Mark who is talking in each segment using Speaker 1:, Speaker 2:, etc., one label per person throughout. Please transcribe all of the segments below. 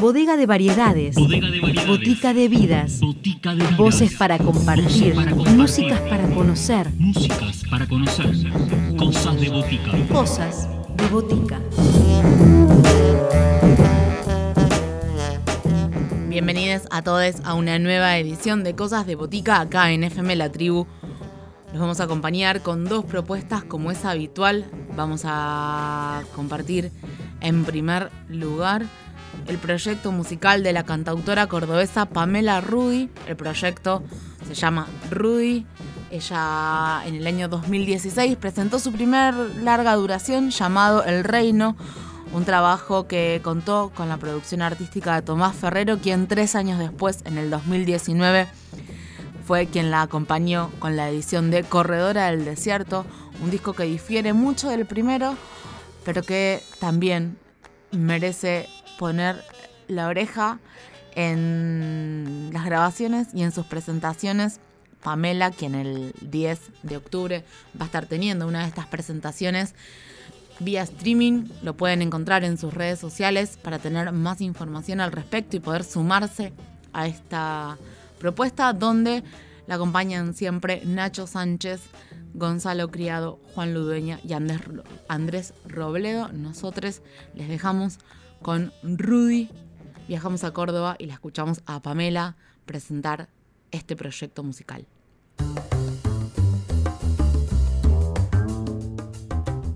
Speaker 1: Bodega de variedades.
Speaker 2: Botica
Speaker 1: de vidas.
Speaker 2: Voces para compartir. Músicas para
Speaker 1: conocer.
Speaker 2: Músicas para conocer. Cosas de botica.
Speaker 1: Cosas de botica.
Speaker 3: Bienvenidos a todos a una nueva edición de Cosas de Botica acá en FM La Tribu. Los vamos a acompañar con dos propuestas como es habitual. Vamos a compartir en primer lugar el proyecto musical de la cantautora cordobesa Pamela Rudy. El proyecto se llama Rudy. Ella en el año 2016 presentó su primer larga duración llamado El Reino, un trabajo que contó con la producción artística de Tomás Ferrero, quien tres años después, en el 2019, fue quien la acompañó con la edición de Corredora del Desierto, un disco que difiere mucho del primero, pero que también merece poner la oreja en las grabaciones y en sus presentaciones. Pamela, quien el 10 de octubre va a estar teniendo una de estas presentaciones vía streaming. Lo pueden encontrar en sus redes sociales para tener más información al respecto y poder sumarse a esta propuesta donde la acompañan siempre Nacho Sánchez, Gonzalo Criado, Juan Ludueña y Andrés Robledo. Nosotros les dejamos con Rudy. Viajamos a Córdoba y la escuchamos a Pamela presentar este proyecto musical.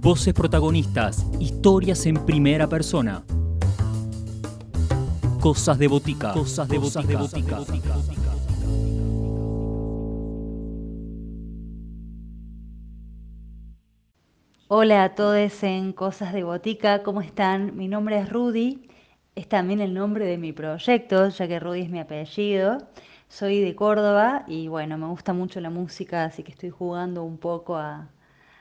Speaker 2: Voces protagonistas, historias en primera persona. Cosas de botica. Cosas de botica.
Speaker 4: Hola a todos en Cosas de Botica, ¿cómo están? Mi nombre es Rudy, es también el nombre de mi proyecto, ya que Rudy es mi apellido. Soy de Córdoba y bueno, me gusta mucho la música, así que estoy jugando un poco a,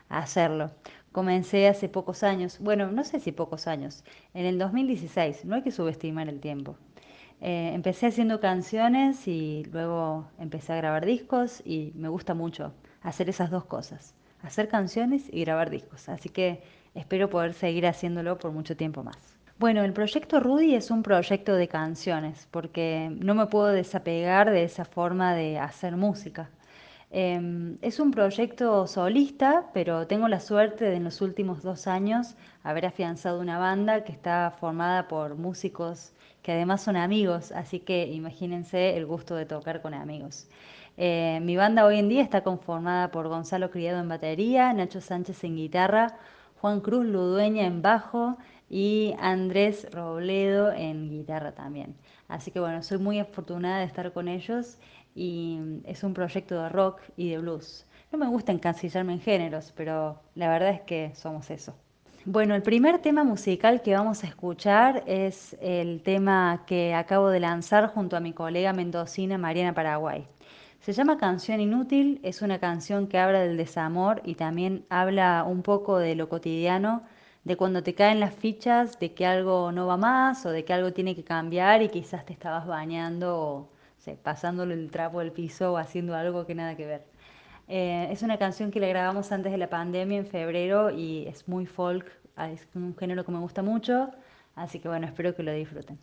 Speaker 4: a hacerlo. Comencé hace pocos años, bueno, no sé si pocos años, en el 2016, no hay que subestimar el tiempo. Eh, empecé haciendo canciones y luego empecé a grabar discos y me gusta mucho hacer esas dos cosas, hacer canciones y grabar discos. Así que espero poder seguir haciéndolo por mucho tiempo más. Bueno, el proyecto Rudy es un proyecto de canciones porque no me puedo desapegar de esa forma de hacer música. Em, es un proyecto solista, pero tengo la suerte de en los últimos dos años haber afianzado una banda que está formada por músicos que además son amigos, así que imagínense el gusto de tocar con amigos. Eh, mi banda hoy en día está conformada por Gonzalo Criado en batería, Nacho Sánchez en guitarra, Juan Cruz Ludueña en bajo y Andrés Robledo en guitarra también. Así que bueno, soy muy afortunada de estar con ellos y es un proyecto de rock y de blues. No me gusta encasillarme en géneros, pero la verdad es que somos eso. Bueno, el primer tema musical que vamos a escuchar es el tema que acabo de lanzar junto a mi colega mendocina Mariana Paraguay. Se llama Canción Inútil, es una canción que habla del desamor y también habla un poco de lo cotidiano, de cuando te caen las fichas de que algo no va más o de que algo tiene que cambiar y quizás te estabas bañando o pasándole el trapo del piso o haciendo algo que nada que ver. Eh, es una canción que le grabamos antes de la pandemia en febrero y es muy folk, es un género que me gusta mucho, así que bueno, espero que lo disfruten.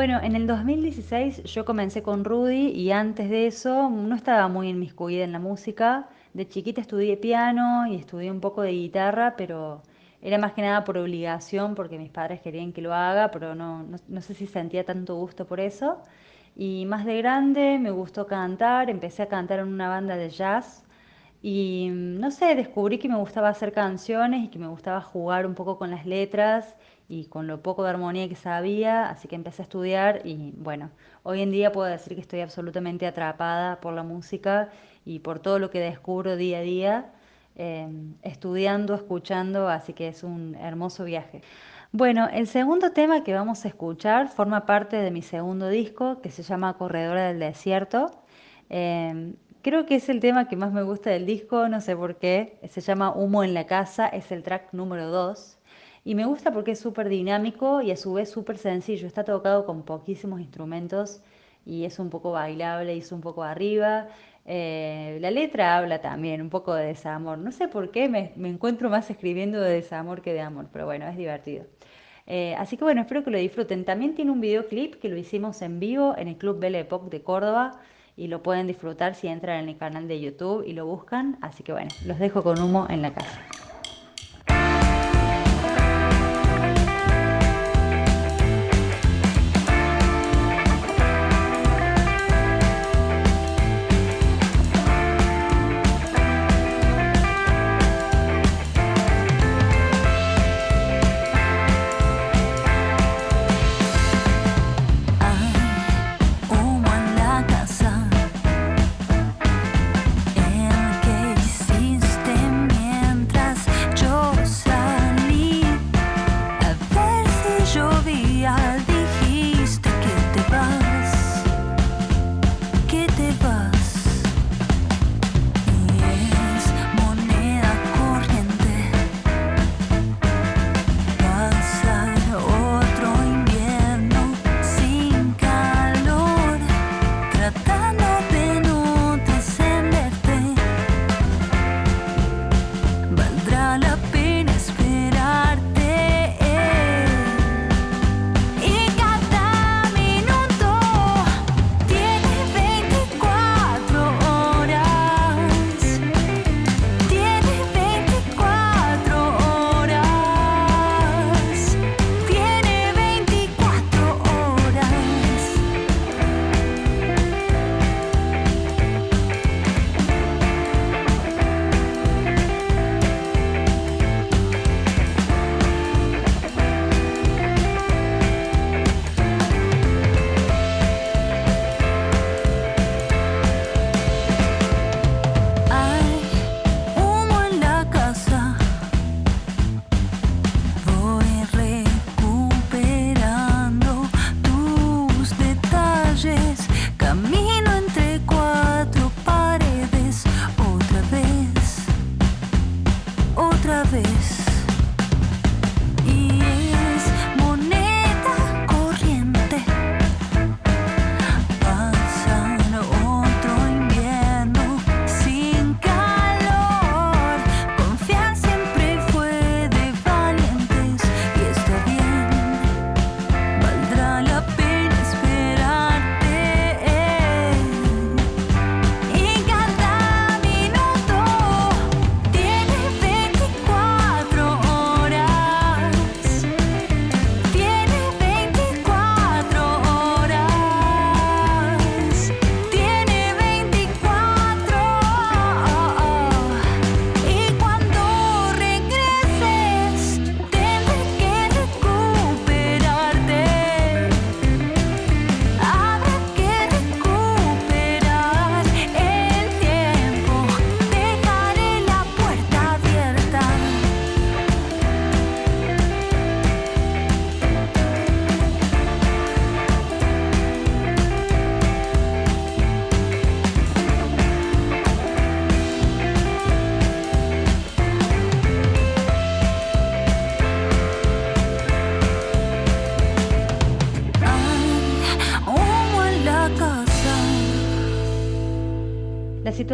Speaker 4: Bueno, en el 2016 yo comencé con Rudy y antes de eso no estaba muy inmiscuida en la música. De chiquita estudié piano y estudié un poco de guitarra, pero era más que nada por obligación, porque mis padres querían que lo haga, pero no, no, sé si sentía tanto gusto por eso. Y más de grande me gustó cantar, empecé a cantar en una banda de jazz y no sé, descubrí que me gustaba hacer canciones y que me gustaba jugar un poco con las letras y con lo poco de armonía que sabía, así que empecé a estudiar y bueno, hoy en día puedo decir que estoy absolutamente atrapada por la música y por todo lo que descubro día a día, em, estudiando, escuchando, así que es un hermoso viaje. Bueno, el segundo tema que vamos a escuchar forma parte de mi segundo disco que se llama Corredora del Desierto. Em, creo que es el tema que más me gusta del disco, no sé por qué. Se llama Humo en la casa, es el track número 2. Y me gusta porque es súper dinámico y a su vez súper sencillo. Está tocado con poquísimos instrumentos y es un poco bailable y es un poco arriba. Eh, la letra habla también un poco de desamor. No sé por qué me, encuentro más escribiendo de desamor que de amor, pero bueno, es divertido. Eh, así que bueno, espero que lo disfruten. También tiene un videoclip que lo hicimos en vivo en el Club Belle Époque de Córdoba y lo pueden disfrutar si entran en el canal de YouTube y lo buscan. Así que bueno, los dejo con humo en la casa.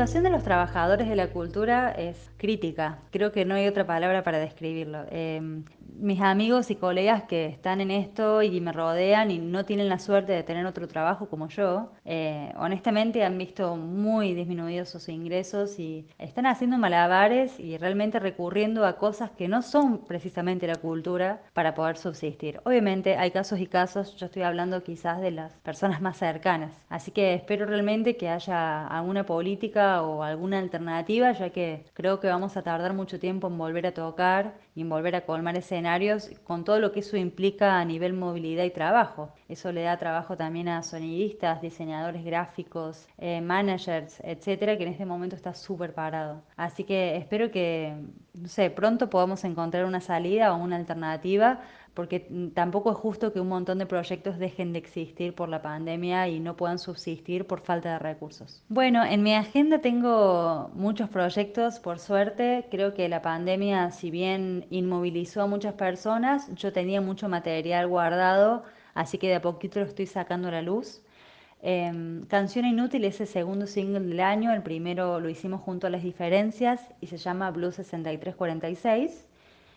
Speaker 4: Situación de los trabajadores de la cultura es crítica. Creo que no hay otra palabra para describirlo. Em, mis amigos y colegas que están en esto y me rodean y no tienen la suerte de tener otro trabajo como yo, eh, honestamente han visto muy disminuidos sus ingresos y están haciendo malabares y realmente recurriendo a cosas que no son precisamente la cultura para poder subsistir. Obviamente hay casos y casos, yo estoy hablando quizás de las personas más cercanas, así que espero realmente que haya alguna política o alguna alternativa, ya que creo que vamos a tardar mucho tiempo en volver a tocar y en volver a colmar con todo lo que eso implica a nivel movilidad y trabajo. Eso le da trabajo también a sonidistas, diseñadores gráficos, eh, managers, etcétera, que en este momento está súper parado. Así que espero que, no sé, pronto podamos encontrar una salida o una alternativa porque tampoco es justo que un montón de proyectos dejen de existir por la pandemia y no puedan subsistir por falta de recursos. Bueno, en mi agenda tengo muchos proyectos, por suerte. Creo que la pandemia, si bien inmovilizó a muchas personas, yo tenía mucho material guardado, así que de a poquito lo estoy sacando a la luz. Em, Canción Inútil es el segundo single del año, el primero lo hicimos junto a Las Diferencias y se llama Blue 6346.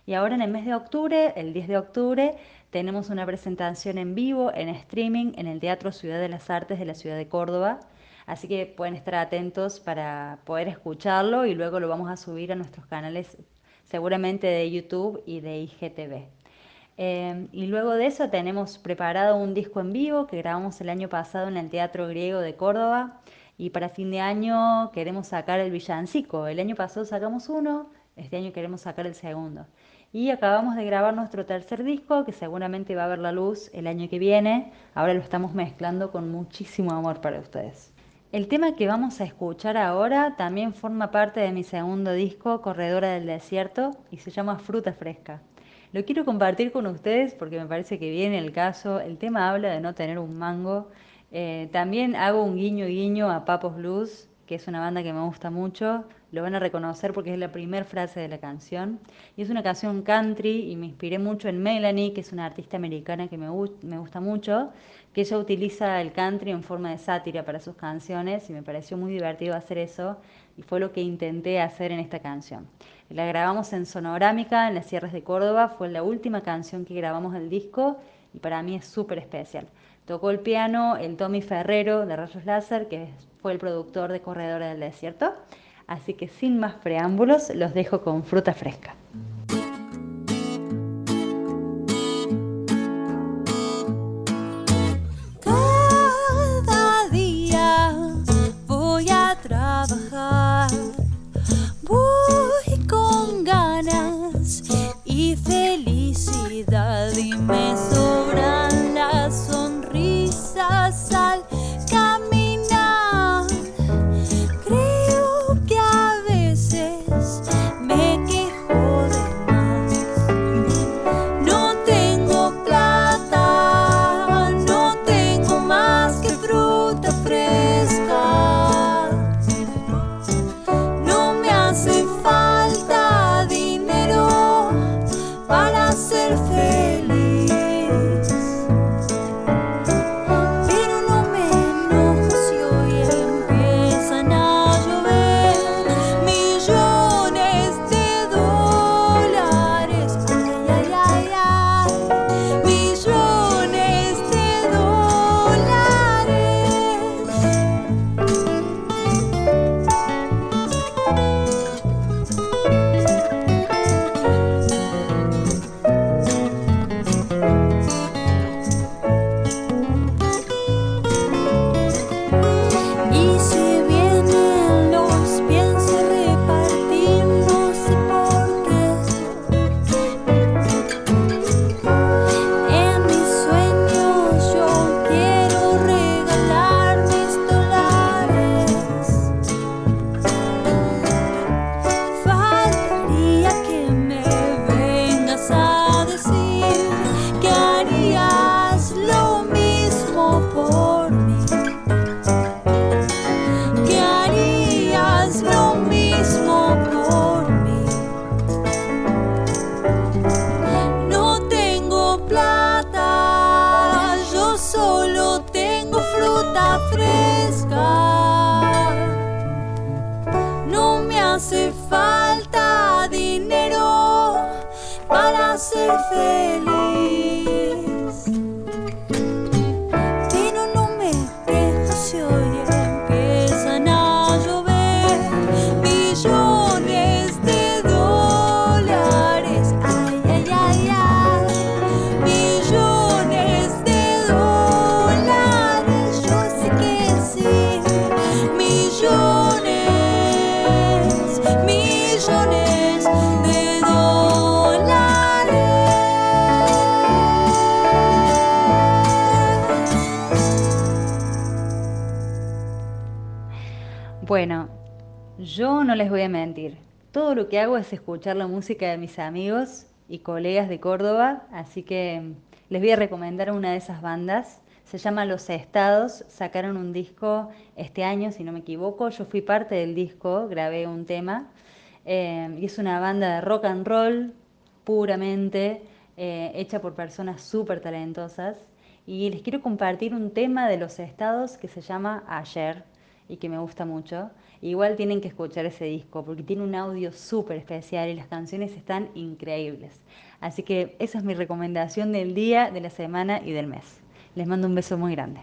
Speaker 4: Y ahora en el mes de octubre, el 10 de octubre, tenemos una presentación en vivo, en streaming, en el Teatro Ciudad de las Artes de la ciudad de Córdoba. Así que pueden estar atentos para poder escucharlo y luego lo vamos a subir a nuestros canales seguramente de YouTube y de IGTV. Eh, y luego de eso tenemos preparado un disco en vivo que grabamos el año pasado en el Teatro Griego de Córdoba y para fin de año queremos sacar el villancico. El año pasado sacamos uno, este año queremos sacar el segundo. Y acabamos de grabar nuestro tercer disco, que seguramente va a ver la luz el año que viene. Ahora lo estamos mezclando con muchísimo amor para ustedes. El tema que vamos a escuchar ahora también forma parte de mi segundo disco, Corredora del Desierto, y se llama Fruta Fresca. Lo quiero compartir con ustedes porque me parece que viene el caso. El tema habla de no tener un mango. Eh, también hago un guiño guiño a Papos Blues, que es una banda que me gusta mucho. Lo van a reconocer porque es la primera frase de la canción. Y es una canción country y me inspiré mucho en Melanie, que es una artista americana que me, gusta mucho, que ella utiliza el country en forma de sátira para sus canciones y me pareció muy divertido hacer eso y fue lo que intenté hacer en esta canción. La grabamos en Sonorámica, en las Sierras de Córdoba, fue la última canción que grabamos del disco y para mí es súper especial. Tocó el piano el Tommy Ferrero de Rayos Láser, que fue el productor de Corredora del Desierto. Así que sin más preámbulos, los dejo con fruta fresca.
Speaker 5: falta dinero para ser feliz.
Speaker 4: Yo no les voy a mentir. Todo lo que hago es escuchar la música de mis amigos y colegas de Córdoba, así que mm, les voy a recomendar una de esas bandas. Se llama Los Estados, sacaron un disco este año, si no me equivoco. Yo fui parte del disco, grabé un tema. Eh, y es una banda de rock and roll puramente, eh, hecha por personas súper talentosas. Y les quiero compartir un tema de Los Estados que se llama Ayer y que me gusta mucho. Igual tienen que escuchar ese disco porque tiene un audio súper especial y las canciones están increíbles. Así que esa es mi recomendación del día, de la semana y del mes. Les mando un beso muy grande.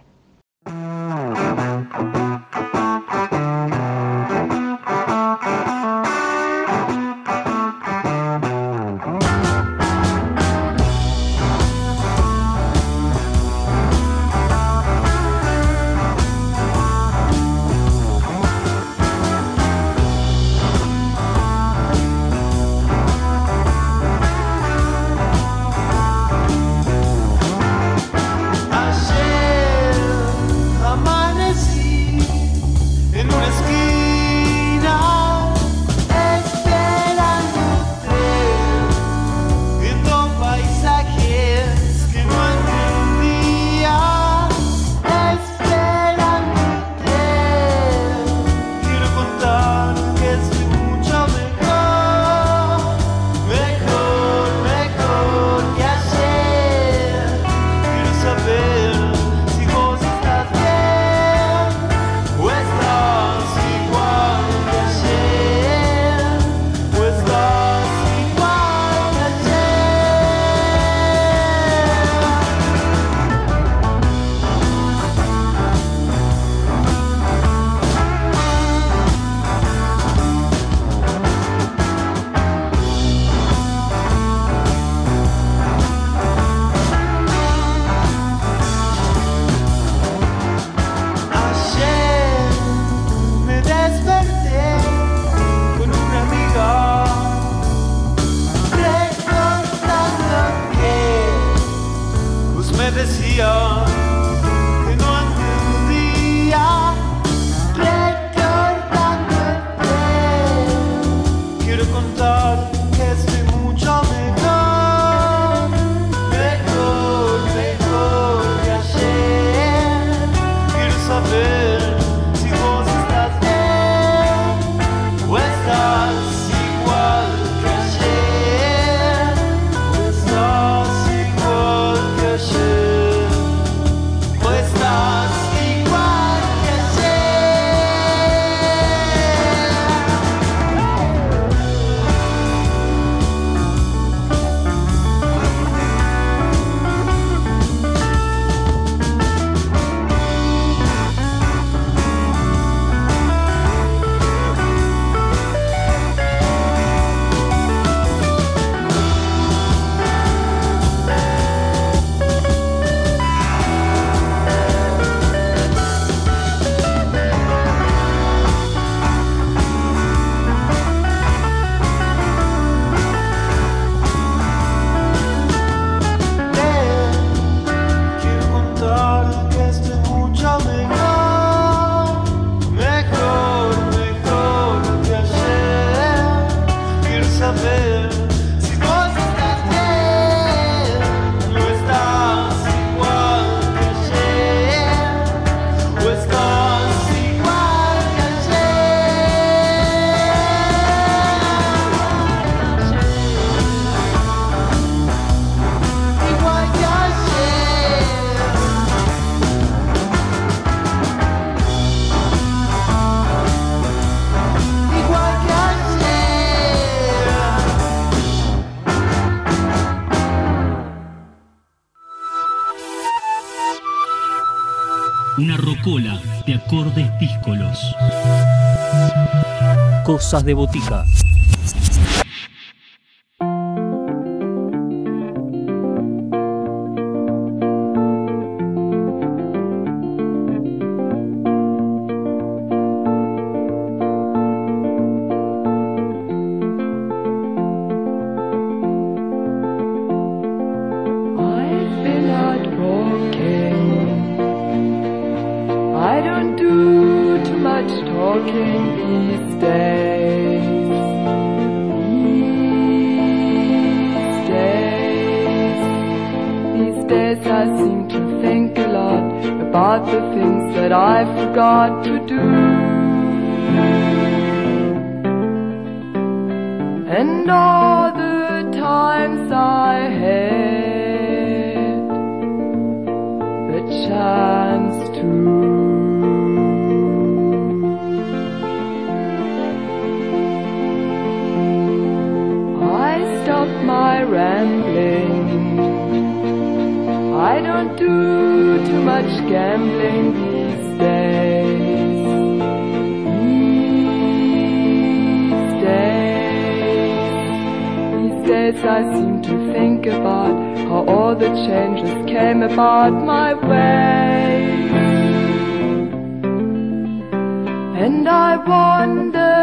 Speaker 2: acordes díscolos. Cosas de botica.
Speaker 6: much talking these days. These days, these days I seem to think a lot about the things that I forgot to do. And all the times I had the chance to. my rambling. I don't do too much gambling these days. These days, these days I seem to think about how all the changes came about my way. And I wonder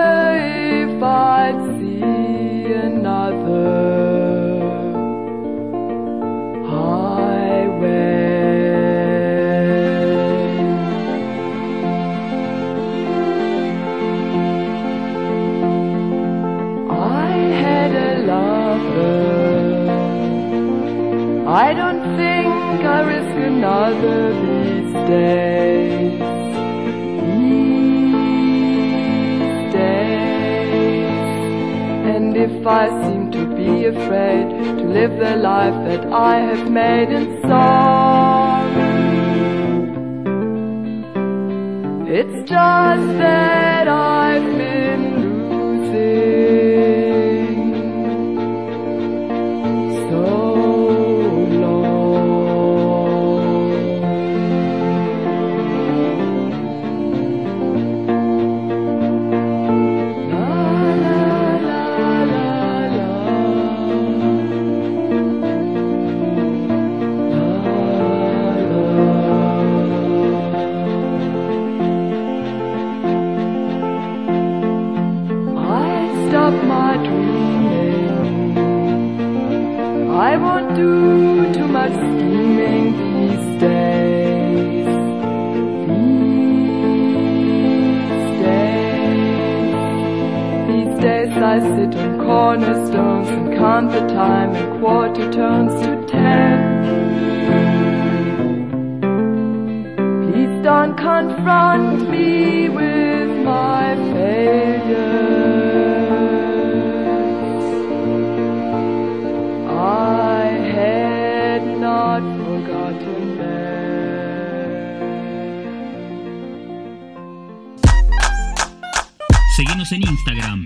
Speaker 6: if I'd see another. I don't think I risk another these days. These days. And if I seem to be afraid to live the life that I have made in song, it's just that. I sit on cornerstones and count the time in quarter turns to ten. Please don't confront me with my failures. I had not forgotten them.
Speaker 2: Síguenos en Instagram